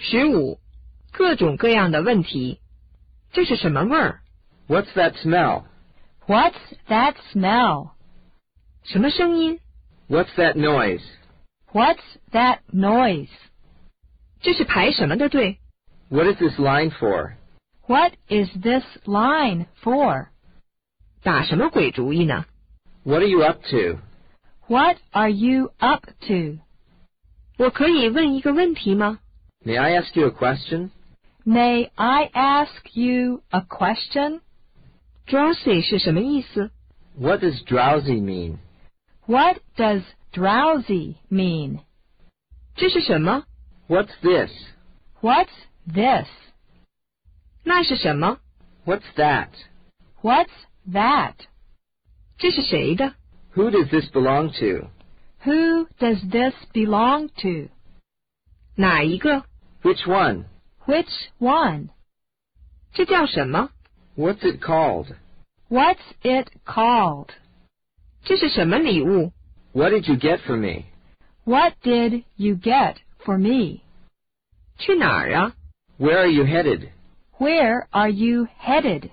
十五，各种各样的问题。这是什么味儿？ What's that smell? What's that smell? 什么声音？ What's that noise? What's that noise? 这是排什么的队？ What is this line for? What is this line for? 打什么鬼主意呢？ What are you up to? What are you up to? 我可以问一个问题吗？ May I ask you a question? May I ask you a question? drowsy 是什么意思？ What does drowsy mean? What does drowsy mean? 这是什么？ What's this? What's this? 那是什么？ What's that? What's that? 这是谁的？ Who does this belong to? Who does this belong to? 哪一个？ Which one? Which one? 这叫什么？ What's it called? What's it called? 这是什么礼物？ What did you get for me? What did you get for me? 去哪儿啊？ Where are you headed? Where are you headed?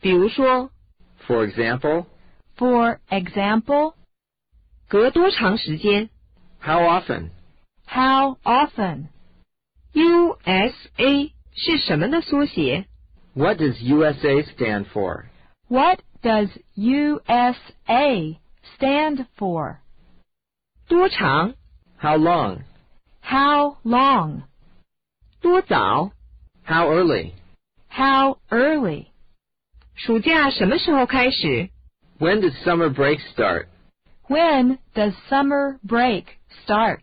比如说， For example, For example, 隔多长时间 how often? how often? ？USA 是什么的缩写？ What does USA stand for? What does USA stand for? 多长？ How long? How long? 多早？ How early? How early? 暑假什么时候开始？ When does summer break start? When does summer break start?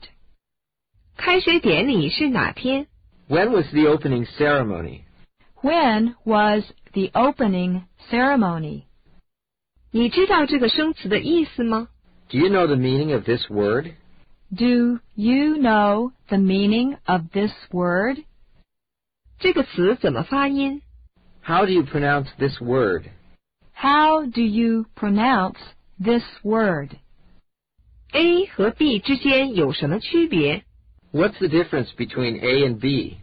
开学典礼是哪天？ When was the opening ceremony? When was the opening ceremony? 你知道这个生词的意思吗？ Do you know the meaning of this word? Do you know the meaning of this word? 这个词怎么发音？ How do you pronounce this word? How do you pronounce this word? A 和 B 之间有什么区别？ What's the difference between A and B?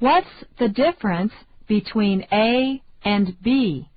What's the difference between A and B?